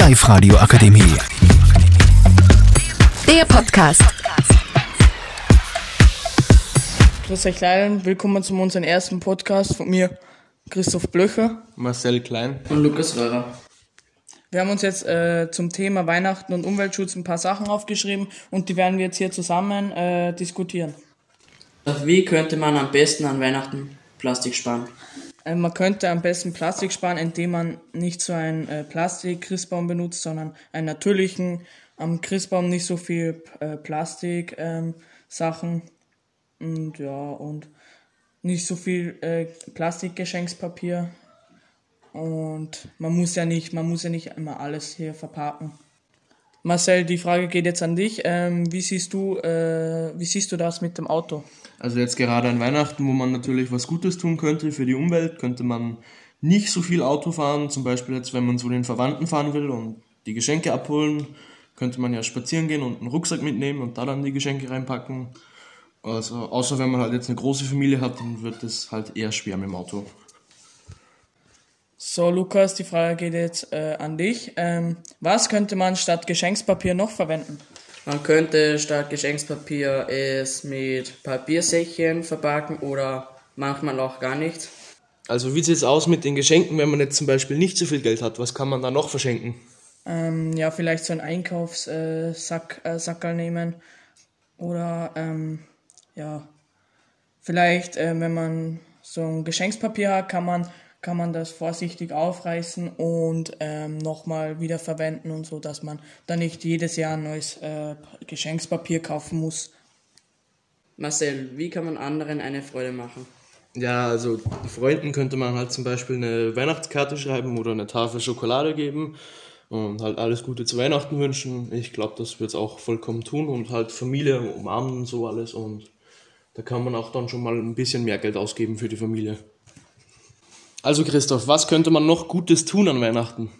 Live-Radio Akademie. Der Podcast. Grüß euch Leiden, willkommen zu unserem ersten Podcast von mir, Christoph Blöcher. Marcel Klein. Und Lukas Röhrer. Wir haben uns jetzt äh, zum Thema Weihnachten und Umweltschutz ein paar Sachen aufgeschrieben und die werden wir jetzt hier zusammen äh, diskutieren. Wie könnte man am besten an Weihnachten Plastik sparen? Äh, man könnte am besten Plastik sparen, indem man nicht so einen äh, Plastik-Christbaum benutzt, sondern einen natürlichen. Am Christbaum nicht so viel äh, Plastik-Sachen und ja, und nicht so viel äh, Plastikgeschenkspapier. Und man muss ja nicht, man muss ja nicht immer alles hier verpacken. Marcel, die Frage geht jetzt an dich. Ähm, wie siehst du, äh, wie siehst du das mit dem Auto? Also jetzt gerade an Weihnachten, wo man natürlich was Gutes tun könnte für die Umwelt, könnte man nicht so viel Auto fahren. Zum Beispiel jetzt, wenn man zu den Verwandten fahren will und die Geschenke abholen, könnte man ja spazieren gehen und einen Rucksack mitnehmen und da dann die Geschenke reinpacken. Also außer wenn man halt jetzt eine große Familie hat, dann wird es halt eher schwer mit dem Auto. So, Lukas, die Frage geht jetzt äh, an dich. Ähm, was könnte man statt Geschenkspapier noch verwenden? Man könnte statt Geschenkspapier es mit Papiersäckchen verpacken oder manchmal auch gar nicht. Also wie sieht es aus mit den Geschenken, wenn man jetzt zum Beispiel nicht so viel Geld hat? Was kann man da noch verschenken? Ähm, ja, vielleicht so einen Einkaufssack äh, Sackerl nehmen. Oder ähm, ja, vielleicht, äh, wenn man so ein Geschenkspapier hat, kann man kann man das vorsichtig aufreißen und ähm, nochmal wieder verwenden und so, dass man dann nicht jedes Jahr ein neues äh, Geschenkspapier kaufen muss. Marcel, wie kann man anderen eine Freude machen? Ja, also Freunden könnte man halt zum Beispiel eine Weihnachtskarte schreiben oder eine Tafel Schokolade geben und halt alles Gute zu Weihnachten wünschen. Ich glaube, das wird es auch vollkommen tun und halt Familie umarmen und so alles und da kann man auch dann schon mal ein bisschen mehr Geld ausgeben für die Familie. Also Christoph, was könnte man noch Gutes tun an Weihnachten?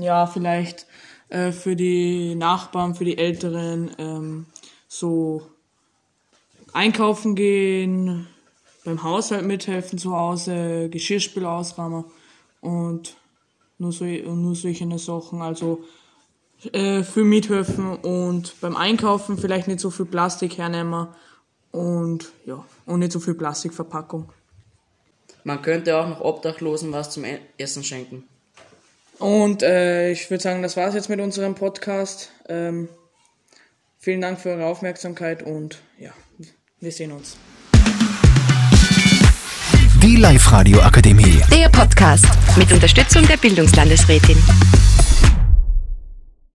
Ja, vielleicht äh, für die Nachbarn, für die Älteren, ähm, so einkaufen gehen, beim Haushalt mithelfen zu Hause, Geschirrspül ausräumen und nur, so, nur solche Sachen. Also äh, für mithelfen und beim Einkaufen vielleicht nicht so viel Plastik hernehmen und ja, und nicht so viel Plastikverpackung. Man könnte auch noch Obdachlosen was zum Essen schenken. Und äh, ich würde sagen, das war's jetzt mit unserem Podcast. Ähm, vielen Dank für eure Aufmerksamkeit und ja, wir sehen uns. Die Live-Radio Akademie. Der Podcast mit Unterstützung der Bildungslandesrätin.